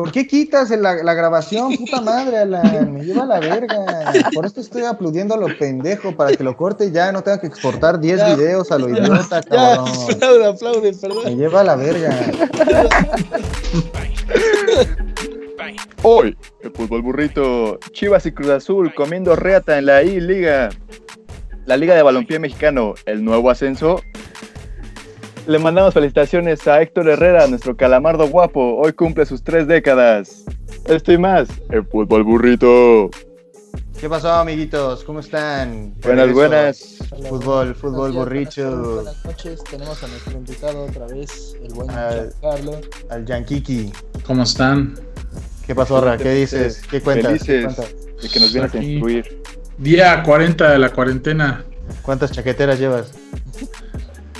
¿Por qué quitas la, la grabación? Puta madre, Alan. Me lleva a la verga. Por esto estoy aplaudiendo a lo pendejo para que lo corte ya. No tenga que exportar 10 videos a lo idiota, cabrón. Aplaude, aplaude, perdón. Me lleva a la verga. Hoy, el fútbol burrito, Chivas y Cruz Azul comiendo reata en la I-Liga. La Liga de Balompié Mexicano, el nuevo ascenso. Le mandamos felicitaciones a Héctor Herrera, nuestro calamardo guapo. Hoy cumple sus tres décadas. Esto y más, el fútbol burrito. ¿Qué pasó, amiguitos? ¿Cómo están? Buenas, buenas. Fútbol, fútbol borricho. Buenas noches, tenemos a nuestro invitado otra vez, el buen Ah, Giancarlo. Al Yankiki. ¿Cómo están? ¿Qué pasó, Ra? ¿Qué dices? ¿Qué cuentas? ¿Qué Felices cuentas? de que nos vienes a Aquí. instruir. Día 40 de la cuarentena. ¿Cuántas chaqueteras llevas?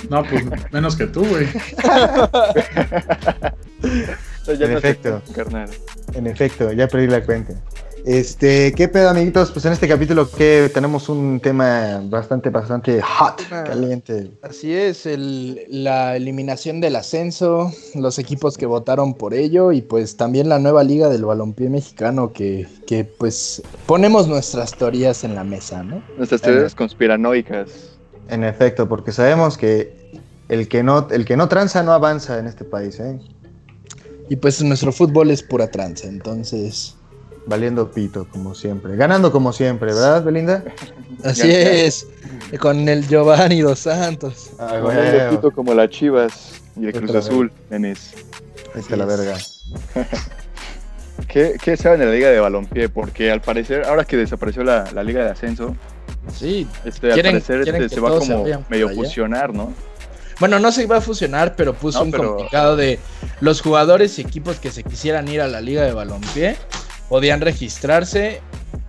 No, pues menos que tú, güey. En no efecto. carnal. En efecto, ya perdí la cuenta. Este, ¿qué pedo, amiguitos? Pues en este capítulo que tenemos un tema bastante, bastante hot, Tema- caliente. Así es, el- la eliminación del ascenso, los equipos que votaron por ello y pues también la nueva liga del balompié mexicano que, que pues ponemos nuestras teorías en la mesa, ¿no? Nuestras teorías conspiranoicas. En efecto, porque sabemos que el que no, el que no tranza no avanza en este país, ¿eh? Y pues nuestro fútbol es pura tranza, entonces... Valiendo pito, como siempre. Ganando como siempre, ¿verdad, Belinda? Así es, con el Giovanni Dos Santos. Ah, el pito como las Chivas y el Cruz Azul, nenes. Vete a la verga. ¿Qué, ¿Qué saben de la liga de balompié? Porque al parecer, ahora que desapareció la, la liga de ascenso, Sí, este, al Quieren- parecer quieren este, que se va se como vayan medio allá. fusionar, ¿no? Bueno, no se iba a fusionar, pero puso No, un pero- comunicado de los jugadores y equipos que se quisieran ir a la liga de balompié podían registrarse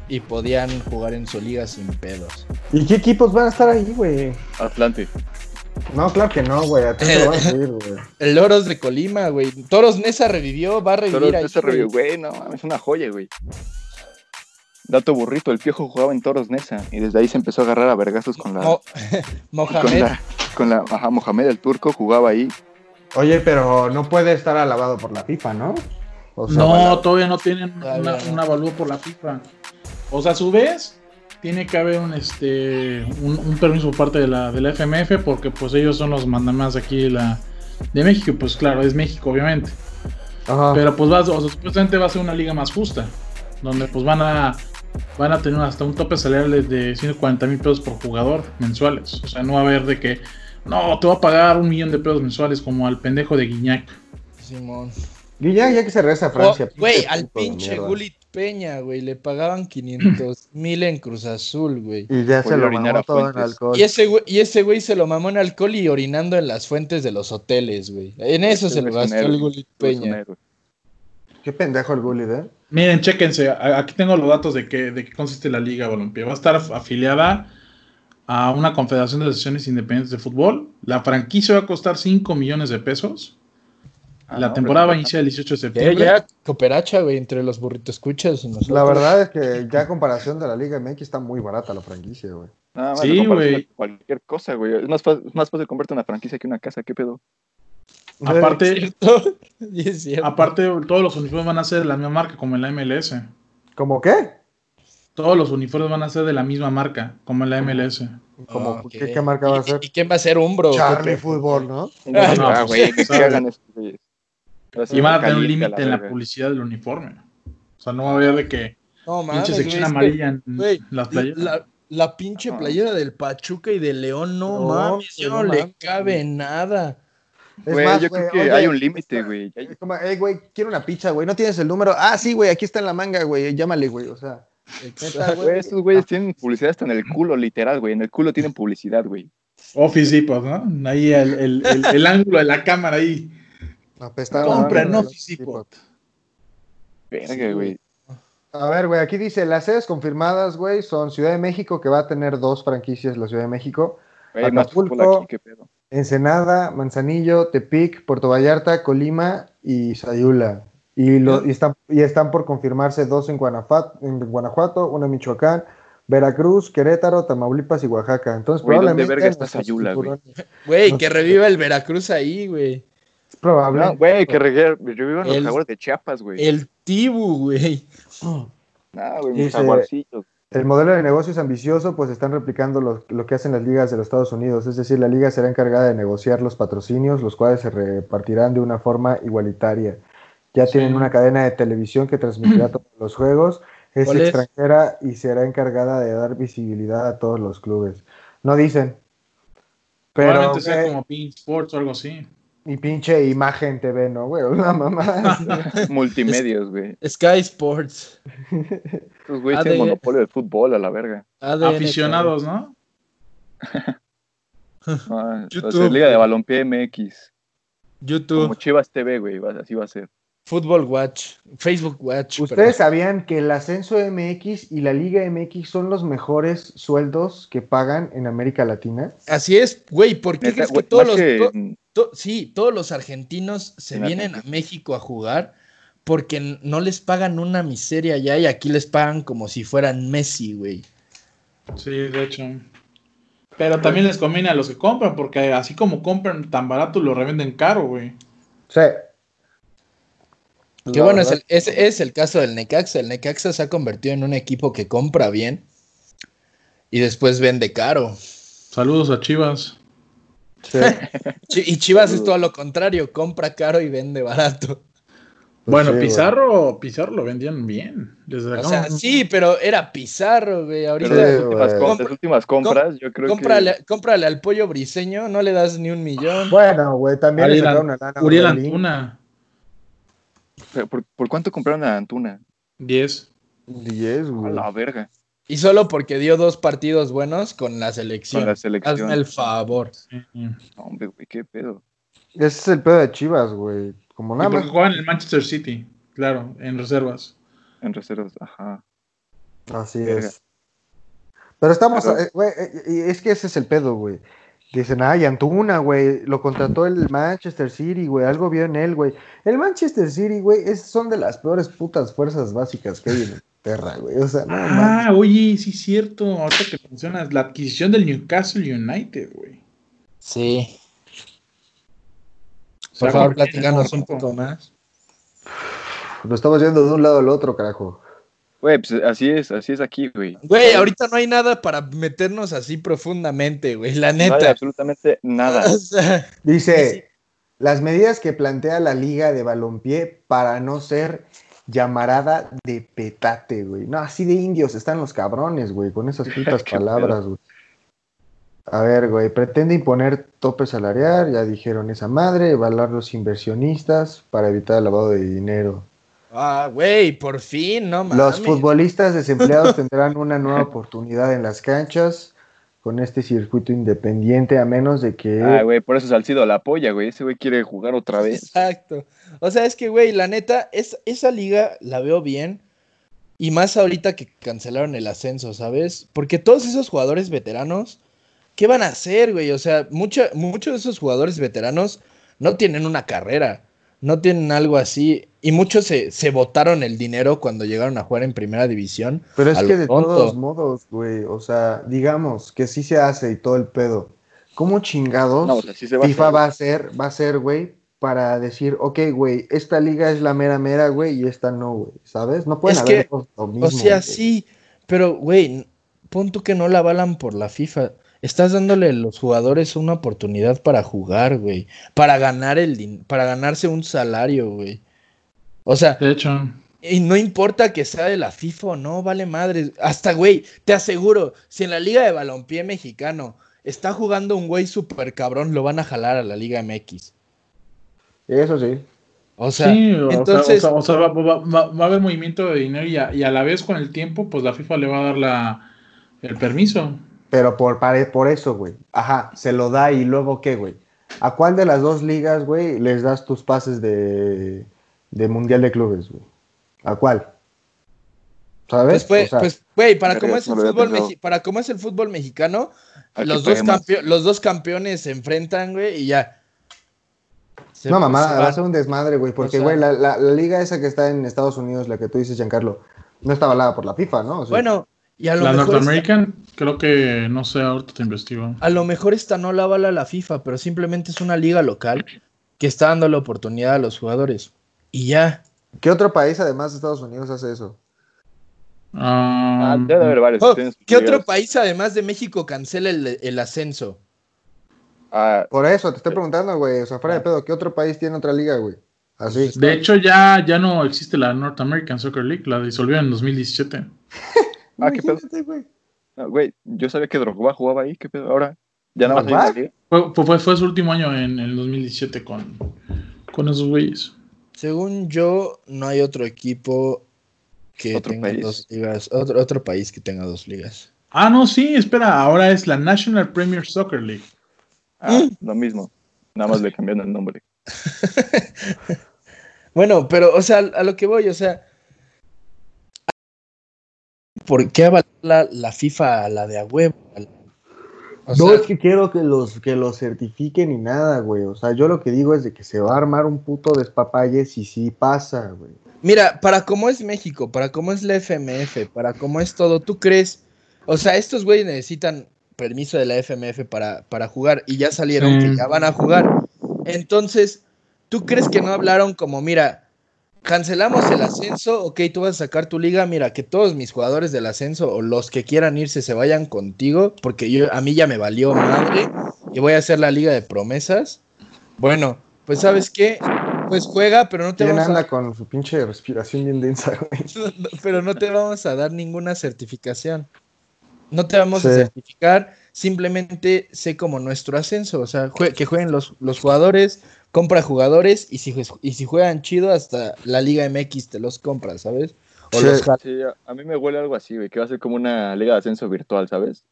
y podían jugar en su liga sin pedos. ¿Y qué equipos van a estar ahí, güey? Atlante. No, claro que no, güey. Lo van a subir, güey. El Loros de Colima, güey. Toros Nesa revivió, va a revivir Toros ahí. Nesa revivió, güey, no, es una joya, güey. Dato burrito, el piojo jugaba en Toros Nesa y desde ahí se empezó a agarrar a vergazos con la, Mo- con Mohamed. la, con la, ajá, Mohamed el turco jugaba ahí. Oye, pero no puede estar alabado por la FIFA, ¿no? O sea, No, bueno, todavía no tienen Todavía una, no. un avalúo por la FIFA. O sea, a su vez, tiene que haber un este un, un permiso por parte de la, de la FMF porque pues ellos son los mandamás aquí de la de México, pues claro, es México obviamente. ajá. Pero pues va, o sea, supuestamente va a ser una liga más justa, donde pues van a van a tener hasta un tope salarial de- de 140 mil pesos por jugador mensuales. O sea, no va a haber de que no, te va a pagar un millón de pesos mensuales como al pendejo de Guiñac. Simón. Y ya, que se regresa a Oh, Francia. Güey, al pinche. Gulit Peña, güey. Le pagaban 500 mil en Cruz Azul, güey. Y ya se lo mamó todo en alcohol. Y ese, güey, y ese güey se lo mamó en alcohol y orinando en las fuentes de los hoteles, güey. En eso Ese se lo gastó el Gulit Peña. Qué pendejo el Gullit, ¿eh? Miren, chéquense, aquí tengo los datos de qué, de qué consiste la Liga Balompié. Va a estar af- afiliada a una confederación de asociaciones independientes de fútbol. La franquicia va a costar 5 millones de pesos. Ah, la no, temporada va a iniciar el 18 de Ya, septiembre. ya, cooperacha, güey, entre los burritos escuchas. La verdad es que ya a comparación de la Liga MX está muy barata la franquicia, güey. Nada más Sí, güey. Cualquier cosa, güey. Es más, es más fácil comprarte una franquicia que una casa, ¿qué pedo? ¿Es Aparte, es aparte, todos los uniformes van a ser de la misma marca, como en la MLS. ¿Cómo qué? Todos los uniformes van a ser de la misma marca, como en la MLS. Como, Ah, ok. ¿qué, qué marca va a ¿Y- ser? ¿Y, quién va a ser Umbro? Charlie ¿Qué- Fútbol, ¿no? Ah, no, güey, que pues, que hagan Y van a tener un límite en la publicidad del uniforme. O sea, no va a haber de que No, mames, pinche sección amarilla en las la, playeras. la- la pinche playera del Pachuca y del León, no, No, mames, ya no no, le mames, cabe nada. Es Güey, más, yo güey, creo que oye, hay un límite, güey. Es como, hey, güey, quiero una pizza, güey. ¿No tienes el número? Ah, sí, güey, aquí está en la manga, güey. Llámale, güey. O sea, neta, Güey, estos güeyes tienen publicidad hasta en el culo, literal, güey. En el culo tienen publicidad, güey. Office Depot, ¿no? Ahí el, el- el- el ángulo de la cámara ahí. apestaron. Compra a- en Office Depot. Verga, güey. A ver, güey, aquí dice, las sedes confirmadas, güey, son Ciudad de México, que va a tener dos franquicias la Ciudad de México. Güey, Hay más fútbol Acapulco. aquí, qué pedo. Ensenada, Manzanillo, Tepic, Puerto Vallarta, Colima y Sayula. Y, lo- y, están, y están por confirmarse dos en Guanajuato, en Guanajuato, una en Michoacán, Veracruz, Querétaro, Tamaulipas y Oaxaca. Entonces, Güey, ¿dónde probablemente verga está Sayula, güey? Güey, que reviva el Veracruz ahí, güey. Es probable. No, güey, que en los El- jaguares de Chiapas, güey. El Tibu, güey. No, güey, mis jaguarcitos. El modelo de negocio es ambicioso, pues están replicando lo, lo que hacen las ligas de los Estados Unidos. Es decir, la liga será encargada de negociar los patrocinios, los cuales se repartirán de una forma igualitaria. Ya Sí. tienen una cadena de televisión que transmitirá todos los juegos. Es extranjera y será encargada de dar visibilidad a todos los clubes. No dicen. Pero, Probablemente sea como Pin Sports o algo así. Mi pinche imagen TV, ¿no, güey? Una mamá. Multimedios, güey. Sky Sports. Estos güeyes tienen monopolio de fútbol a la verga. ADN, Aficionados, ¿no? Ah, YouTube, Liga de. Balompié MX. YouTube, Como Chivas TV, güey. Así va a ser. Football Watch, Facebook Watch. ¿Ustedes sabían que el ascenso MX y la Liga MX son los mejores sueldos que pagan en América Latina? Así es, güey. ¿Por qué Neta, crees que todos los. que- to- sí, todos los argentinos se En vienen a. México a jugar porque no les pagan una miseria ya y aquí les pagan como si fueran Messi, güey. Sí, de hecho. Pero también les conviene a los que compran, porque así como compran tan barato, lo revenden caro, güey. Sí. Que La bueno, es el, es, es el caso del Necaxa. El Necaxa se ha convertido en un equipo que compra bien y después vende caro. Saludos a Chivas. Sí. Y Chivas es todo lo contrario, compra caro y vende barato. Pues bueno, sí. Pizarro, Pizarro lo vendían bien. Les O sea, sí, pero era Pizarro, güey. Ahorita Pero las últimas, las compras, yo creo cómprale, cómprale al pollo briseño, no le das ni un millón. Bueno, güey, también le sacaron una lana. a Uriel. Antuna, que. ¿Por, por cuánto compraron a Antuna? 10. 10, A güey. la verga. Y solo porque dio dos partidos buenos con la selección. Con la selección. Hazme el favor. No, hombre, güey, qué pedo. Ese es el pedo de Chivas, güey. Como Y nada porque más. juegan en el Manchester City, claro, en reservas. En reservas, ajá. Así Verga. es. Pero estamos, Pero- eh, güey, eh, es que ese es el pedo, güey. Dicen, ay, Antuna, güey, lo contrató el Manchester City, güey, algo vio en él, güey. El Manchester City, güey, es- son de las peores putas fuerzas básicas que hay en Inglaterra, güey. O sea, no. Ah, oye, sí es cierto. Ahorita que mencionas la adquisición del Newcastle United, güey. Sí. O sea, Por favor, platícanos un poco más. Lo estamos yendo de un lado al otro, carajo. Güey, pues así es, así es aquí, güey. Güey, ahorita no hay nada para meternos así profundamente, güey, la No hay neta. absolutamente nada. O sea, Dice, las medidas que plantea la Liga de Balompié para no ser llamarada de petate, güey. No, así de indios están los cabrones, güey, con esas putas palabras, güey. A ver, güey, pretende imponer tope salarial, ya dijeron esa madre, evaluar los inversionistas para evitar el lavado de dinero. ah, güey, por fin, no mames. Los futbolistas desempleados tendrán una nueva oportunidad en las canchas con este circuito independiente, a menos de que... Ah, güey, por eso Salcido la apoya, güey. Ese güey quiere jugar otra vez. Exacto. O sea, es que, güey, la neta, es, esa liga la veo bien. Y más ahorita que cancelaron el ascenso, ¿sabes? Porque todos esos jugadores veteranos, ¿qué van a hacer, güey? O sea, mucha- muchos de esos jugadores veteranos no tienen una carrera, no tienen algo así. Y muchos se, se botaron el dinero cuando llegaron a jugar en primera división. Pero es que de tonto. todos modos, güey, o sea, digamos que sí se hace y todo el pedo. ¿Cómo chingados No, o sea, sí se va a FIFA hacer. va a ser, va a ser, güey, para decir, ok, güey, esta liga es la mera mera, güey, y esta no, güey, ¿sabes? No pueden Es haber que, lo mismo. O sea, sí, pero, güey, pon tú que no la avalan por la FIFA. Estás dándole a los jugadores una oportunidad para jugar, güey. Para ganar el para ganarse un salario, güey. O sea, De hecho, y no importa que sea de la FIFA o no, vale madre. Hasta, güey, te aseguro, si en la Liga de Balompié Mexicano está jugando un güey súper cabrón, lo van a jalar a la Liga MX. Eso sí. O sea, sí, o sea, entonces, o sea, o sea, va, va- va- va a haber movimiento de dinero y a, y a la vez con el tiempo, pues la FIFA le va a dar la, el permiso. Pero por, por eso, güey. Ajá, se lo da y luego qué, güey. ¿A cuál de las dos ligas, güey, les das tus pases de, de Mundial de Clubes, güey? ¿A cuál? ¿Sabes? Pues, pues, O sea, pues, güey, para cómo es el fútbol mexi- para cómo es el fútbol mexicano, los dos, los dos campeones se enfrentan, güey, y ya. Se- no, se mamá, va a ser un desmadre, güey, porque, O sea- güey, la, la- la liga esa que está en Estados Unidos, la que tú dices, Giancarlo, no está avalada por la FIFA, ¿no? O sea, Bueno, y a lo La mejor North creo que, no sé, ahorita te investigo. a lo mejor esta no la avala la FIFA, pero simplemente es una liga local que está dando la oportunidad a los jugadores. Y ya. ¿Qué otro país además de Estados Unidos hace eso? Ah, Ah, debe haber varios. Oh, ¿Qué otro país además de México cancela el, el ascenso? Ah, Por eso te estoy preguntando, güey. O sea, fuera de pedo, ¿qué otro país tiene otra liga, güey? Así. de hecho, ya, ya no existe la North American Soccer League, la disolvieron en 2017. ah, qué pedo. Güey. No, Güey, yo sabía que Drogba jugaba ahí. ¿Qué pedo? Ahora, ya nada más hay. Fue, fue, fue su último año en el 2017 con, con esos güeyes. Según yo, no hay otro equipo que Otro tenga país. dos ligas. Otro, otro país que tenga dos ligas. Ah, no, sí, espera, ahora es la National Premier Soccer League. Ah, lo mismo. Nada más le cambiaron el nombre. Bueno, pero, o sea, a lo que voy, o sea. ¿Por qué avalar la, FIFA a la de a huevo? O no sea, es que quiero que los, que los certifiquen ni nada, güey. O sea, yo lo que digo es de que se va a armar un puto despapalle si sí pasa, güey. Mira, para cómo es México, para cómo es la FMF, para cómo es todo, ¿tú crees? O sea, estos güeyes necesitan permiso de la FMF para, para jugar y ya salieron Sí. que ya van a jugar. Entonces, ¿tú crees que no hablaron como, mira, cancelamos el ascenso, ok, tú vas a sacar tu liga, mira, que todos mis jugadores del ascenso o los que quieran irse se vayan contigo, porque yo a mí ya me valió madre y voy a hacer la liga de promesas? Bueno, pues ¿sabes qué? Pues juega, pero no te ¿Quién vamos a con su pinche respiración bien densa, güey? no, pero no te vamos a dar ninguna certificación. No te vamos a certificar, simplemente sé como nuestro ascenso, o sea, jue- que jueguen los, los jugadores, compra jugadores y si, jue- y si juegan chido hasta la Liga MX te los compras, ¿sabes? O Sí. los Sí, a, mí me huele algo así, güey, que va a ser como una liga de ascenso virtual, ¿sabes?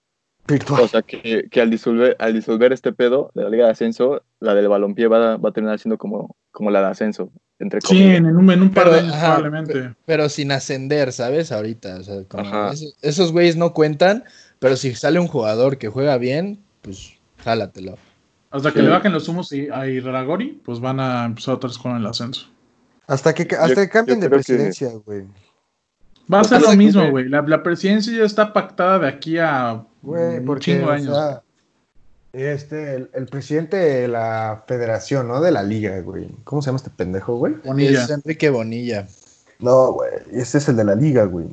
Virtual. O sea, que, que al, disolver, al disolver este pedo de la liga de ascenso, la del balompié va, va a terminar siendo como, como la de ascenso, entre Sí, comillas. en, en un, en un par Pero, de años ajá, probablemente. pero sin ascender, ¿sabes? Ahorita, o sea, como esos, esos güeyes no cuentan, pero si sale un jugador que juega bien, pues jálatelo. Hasta que Sí. le bajen los humos y, a Iraragori, pues van a empezar otra vez con el ascenso. Hasta que, hasta que cambien de presidencia, güey. Va a ser lo mismo, güey. La, la presidencia ya está pactada de aquí a Güey, un porque, chingo de o años. sea, este, el, el presidente de la federación, ¿no? De la liga, güey. ¿Cómo se llama este pendejo, güey? Bonilla. Es Enrique Bonilla. No, güey. Este es el de la liga, güey.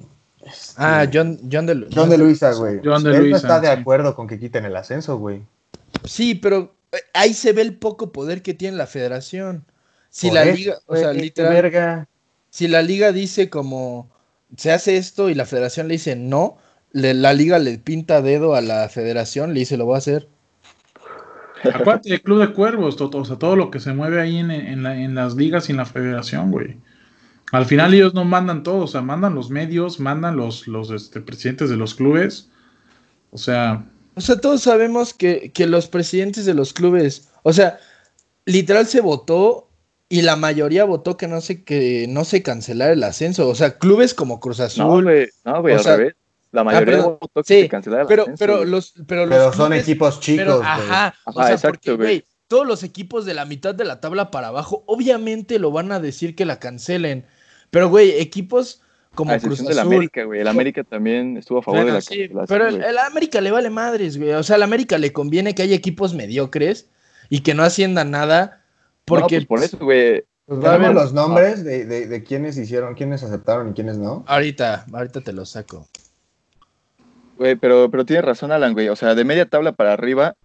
Este, Ah, John, John de, John de Luisa, güey. John de Él no Luisa, está de sí. acuerdo con que quiten el ascenso, güey. Sí, pero ahí se ve el poco poder que tiene la federación. Si Por la liga, o güey, sea, qué literal, verga. si la liga dice como se hace esto y la federación le dice no, le- la liga le pinta dedo a la federación, le dice lo voy a hacer. Aparte del Club de Cuervos, todo, o sea, todo lo que se mueve ahí en, en la- en las ligas y en la federación, güey. Al final ellos no mandan todo, o sea, mandan los medios, mandan los, los este, presidentes de los clubes. O sea, O sea, todos sabemos que, que los presidentes de los clubes, o sea, literal se votó y la mayoría votó que no se, que no se cancelara el ascenso. O sea, clubes como Cruz No, Azul. güey, no, güey, O al sea- revés. La mayoría perdón. votó que Sí, se cancelara el pero, ascenso, pero güey. los, pero los Pero son clubes- equipos chicos, Pero, güey. ajá, o sea, exacto, porque, güey. güey, todos los equipos de la mitad de la tabla para abajo, obviamente lo van a decir que la cancelen. Pero, güey, equipos como A Cruz excepción del Azul. América, güey. El América también estuvo a favor Bueno, de la sí, pero el, América le vale madres, güey. O sea, al América le conviene que haya equipos mediocres y que no asciendan nada. Porque No, pues por eso, güey. Pues A dame ver. los nombres de, de, de quiénes hicieron, quiénes aceptaron y quiénes no. ahorita, ahorita te lo saco. Güey, pero, pero tienes razón, Alan, güey. O sea, de media tabla para arriba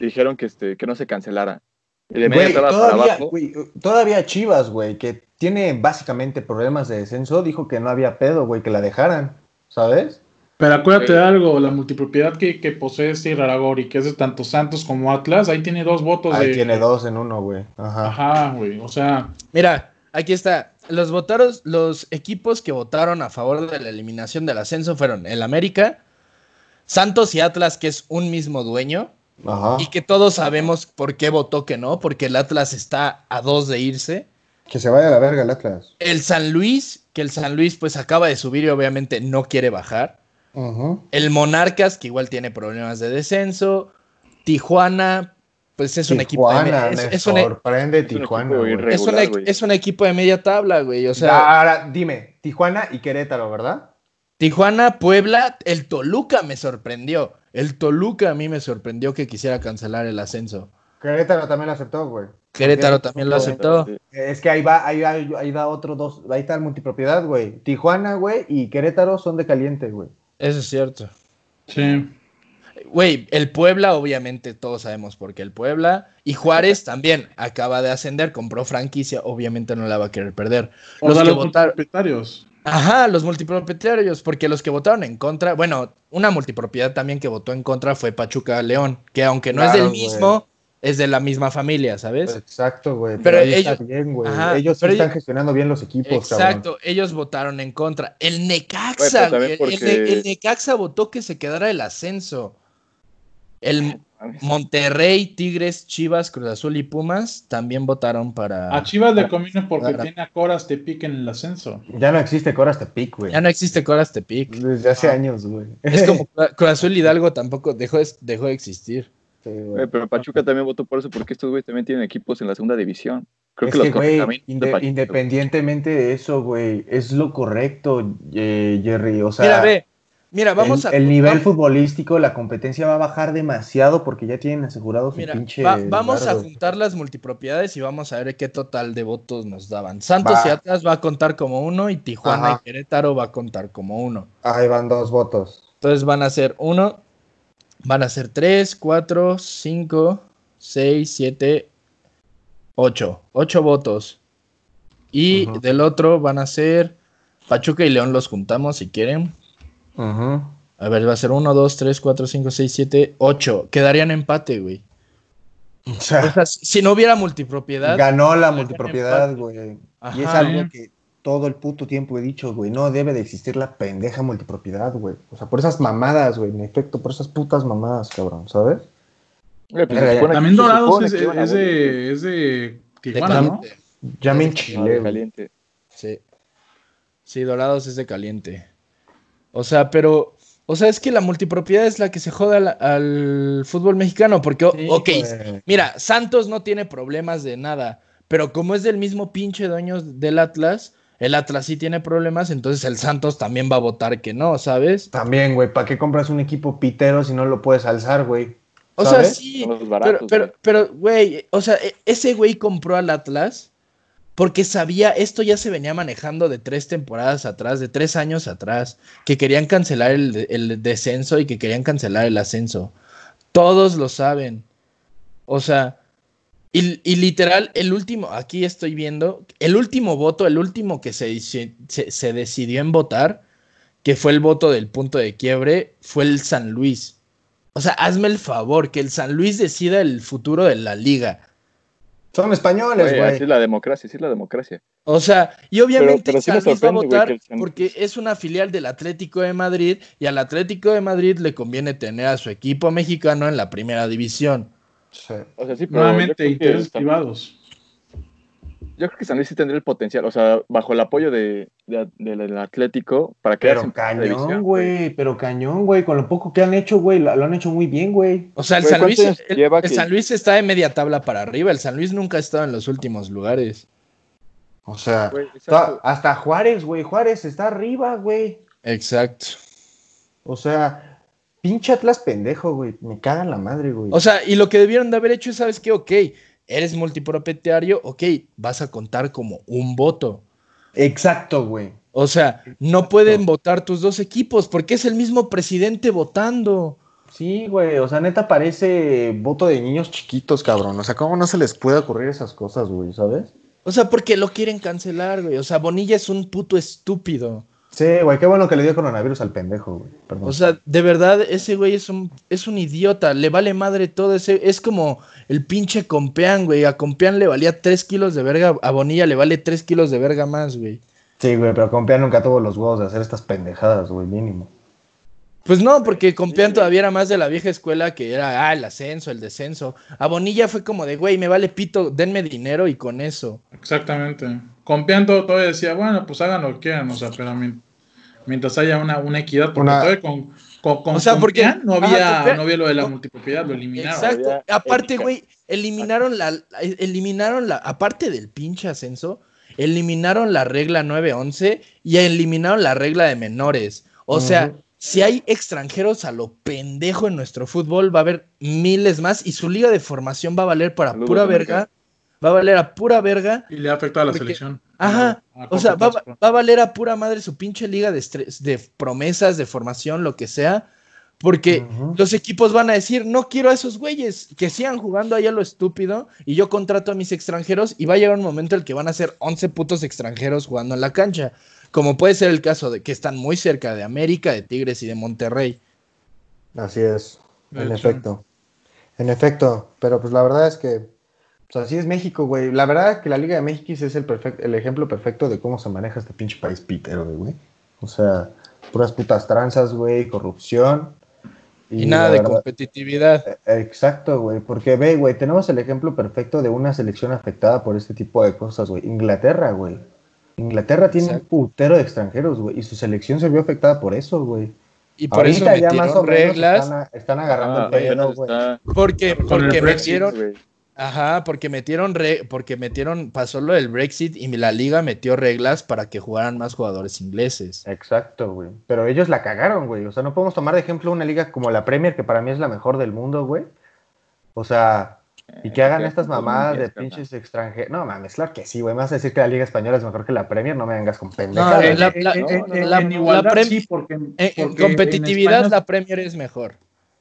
dijeron que, este, que no se cancelara. Y de media Güey, tabla para todavía, abajo. güey, todavía Chivas, güey, que tiene básicamente problemas de descenso, dijo que no había pedo, güey, que la dejaran, ¿sabes? pero acuérdate de algo, la multipropiedad que, que posee este Iraragori, que es de tanto Santos como Atlas, ahí tiene dos votos Ahí de... tiene dos en uno, güey. Ajá. Ajá, güey, o sea, Mira, aquí está. Los votaros, los equipos que votaron a favor de la eliminación del ascenso fueron el América, Santos y Atlas, que es un mismo dueño, Ajá. y que todos sabemos por qué votó que no, porque el Atlas está a dos de irse. Que se vaya a la verga el Atlas. El San Luis, que el San Luis pues acaba de subir y obviamente no quiere bajar. El Monarcas, que igual tiene problemas de descenso. Tijuana, pues es un equipo de, es, me es un, e- sorprende es un Tijuana, es un e- es un equipo de media tabla, güey. O sea, Ahora, dime, Tijuana y Querétaro, ¿verdad? Tijuana, Puebla, el Toluca me sorprendió. El Toluca a mí me sorprendió que quisiera cancelar el ascenso. Querétaro también lo aceptó, güey. Querétaro también lo aceptó. Es que ahí va, ahí, va- ahí da otro dos, ahí está la multipropiedad, güey. Tijuana, güey, y Querétaro son de caliente, güey. Eso es cierto. Sí. Güey, el Puebla, obviamente todos sabemos por qué el Puebla. Y Juárez también acaba de ascender, compró franquicia, obviamente no la va a querer perder. O Los sea, que los votaron. propietarios. Ajá, los multipropietarios, porque los que votaron en contra, bueno, una multipropiedad también que votó en contra fue Pachuca León, que aunque no es del mismo, es de la misma familia, ¿sabes? Exacto, güey. Pero Pero, ahí está ellos- bien, güey. Ellos sí están ellos- gestionando bien los equipos, Exacto, ellos votaron en contra. El Necaxa, también el, Necaxa votó que se quedara el ascenso. El. Monterrey, Tigres, Chivas, Cruz Azul y Pumas también votaron para... A Chivas le conviene porque tiene a Coras Tepic en el ascenso. Ya no existe Coras Tepic, güey. Ya no existe Coras Tepic. Desde hace Ah. años, güey. Es como Cruz Azul Hidalgo tampoco dejó de, dejó de existir. Sí, güey. Güey, pero Pachuca también votó por eso porque estos güeyes también tienen equipos en la segunda división. Creo es que los que, güey, inde- Pachuca- independientemente de eso, güey, es lo correcto, eh, Jerry. O sea, mira, ve, mira, vamos el, a... el nivel futbolístico, la competencia va a bajar demasiado porque ya tienen asegurado su Mira, pinche. va- vamos a juntar las multipropiedades y vamos a ver qué total de votos nos daban. Santos Va. y Atlas va a contar como uno y Tijuana Ajá. y Querétaro va a contar como uno. Ahí van dos votos. Entonces van a ser uno, van a ser tres, cuatro, cinco, seis, siete, ocho. Ocho votos. Y del otro van a ser Pachuca y León los juntamos si quieren. A ver, va a ser uno, dos, tres, cuatro, cinco, seis, siete, ocho. Quedarían empate, güey. O O sea, si no hubiera multipropiedad, ganó la multipropiedad, güey. Y es algo que todo el puto tiempo he dicho, güey. No debe de existir la pendeja multipropiedad, güey. O sea, por esas mamadas, güey. En efecto, por esas putas mamadas, cabrón, ¿sabes? Güey, pues, También Dorados es, que de, es de Tijuana, ¿no? de güey. caliente. Sí. Sí, Dorados es de caliente. O sea, pero. O sea, es que la multipropiedad es la que se joda al, al fútbol mexicano. Porque, Sí, ok, mira, Santos no tiene problemas de nada. Pero como es del mismo pinche dueño del Atlas, el Atlas sí tiene problemas. Entonces el Santos también va a votar que no, ¿sabes? También, güey. ¿Para qué compras un equipo pitero si no lo puedes alzar, güey? O sea, sí. Pero, pero, güey. pero, güey, o sea, e- ese güey compró al Atlas porque sabía, esto ya se venía manejando de tres temporadas atrás, de tres años atrás, que querían cancelar el, de- el descenso y que querían cancelar el ascenso. Todos lo saben. O sea, y, literal, el último, aquí estoy viendo, el último voto, el último que se, se, se decidió en votar, que fue el voto del punto de quiebre, fue el San Luis. O sea, hazme el favor, que el San Luis decida el futuro de la liga. Son españoles, Güey, así es la democracia, así es la democracia. O sea, y obviamente pero sí San va a votar San- porque es una filial del Atlético de Madrid y al Atlético de Madrid le conviene tener a su equipo mexicano en la primera división. Sí. O sea, sí, pero Nuevamente, intereses privados. Yo creo que San Luis sí tendría el potencial, o sea, bajo el apoyo de, de- del Atlético para quedarse Pero cañón, güey. Pero cañón, güey. Con lo poco que han hecho, güey. Lo, lo han hecho muy bien, güey. O sea, el San Luis, ¿cuántos años el, lleva el que- San Luis está de media tabla para arriba. El San Luis nunca ha estado en los últimos lugares. O sea, hasta Juárez, güey. Juárez está arriba, güey. Exacto. O sea, pinche Atlas pendejo, güey. Me cagan la madre, güey. O sea, y lo que debieron de haber hecho es, ¿sabes qué? Ok, eres multipropietario, ok, vas a contar como un voto. Exacto, güey. O sea, no pueden votar tus dos equipos porque es el mismo presidente votando. Sí, güey. O sea, neta parece voto de niños chiquitos, cabrón. O sea, ¿cómo no se les puede ocurrir esas cosas, güey? ¿Sabes? O sea, porque lo quieren cancelar, güey. O sea, Bonilla es un puto estúpido. Sí, güey. Qué bueno que le dio coronavirus al pendejo, güey. Perdón. O sea, de verdad, ese güey es un, es un idiota. Le vale madre todo ese. Es como el pinche Compeán, güey. A Compeán le valía 3 kilos de verga. A Bonilla le vale 3 kilos de verga más, güey. sí, güey. Pero Compea nunca tuvo los huevos de hacer estas pendejadas, güey. Mínimo. Pues no, porque Compeán todavía era más de la vieja escuela que era, ah, el ascenso, el descenso. A Bonilla fue como de, güey, me vale pito, denme dinero y con eso. Exactamente. Compeando todavía decía, bueno, pues hagan lo que quieran, o sea, pero mien- mientras haya una, una equidad, porque Una- todavía con, con, con O sea, porque- no había, no había lo de la multipropiedad, lo eliminaron. Exacto. Había Aparte, güey, eliminaron la, eliminaron la, aparte del pinche ascenso, eliminaron la regla 911 y eliminaron la regla de menores. O sea, si hay extranjeros a lo pendejo en nuestro fútbol, va a haber miles más y su liga de formación va a valer para Saludos, pura América. verga. Va a valer a pura verga. Y le ha afectado a la selección. Ajá. o sea, va, a valer a pura madre su pinche liga de, de promesas, de formación, lo que sea. Porque los equipos van a decir, no quiero a esos güeyes, que sigan jugando ahí a lo estúpido y yo contrato a mis extranjeros y va a llegar un momento en el que van a ser 11 putos extranjeros jugando en la cancha, como puede ser el caso de que están muy cerca de América, de Tigres y de Monterrey. Así es, en efecto. En efecto, pero pues la verdad es que pues así es México, güey. La verdad que la Liga de México es el, el ejemplo perfecto de cómo se maneja este pinche país pitero, güey. O sea, puras putas tranzas, güey, corrupción y, nada de competitividad. E, exacto, güey. Porque ve, güey, tenemos el ejemplo perfecto de una selección afectada por este tipo de cosas, güey. Inglaterra, güey. Inglaterra tiene un putero de extranjeros, güey. Y su selección se vio afectada por eso, güey. Y por eso ya más o reglas. Están, agarrando el pedo, güey. Porque, porque metieron. Ajá, porque metieron, re, porque metieron, pasó lo del Brexit y la liga metió reglas para que jugaran más jugadores ingleses. Exacto, güey. Pero ellos la cagaron, güey. O sea, no podemos tomar de ejemplo una liga como la Premier, que para mí es la mejor del mundo, güey. O sea, y que hagan estas mamadas de pinches extranjeros. No mames, claro que sí, güey. Me vas a decir que la Liga Española es mejor que la Premier, no me vengas con pendejadas. en igualdad sí, porque, en competitividad la Premier es mejor.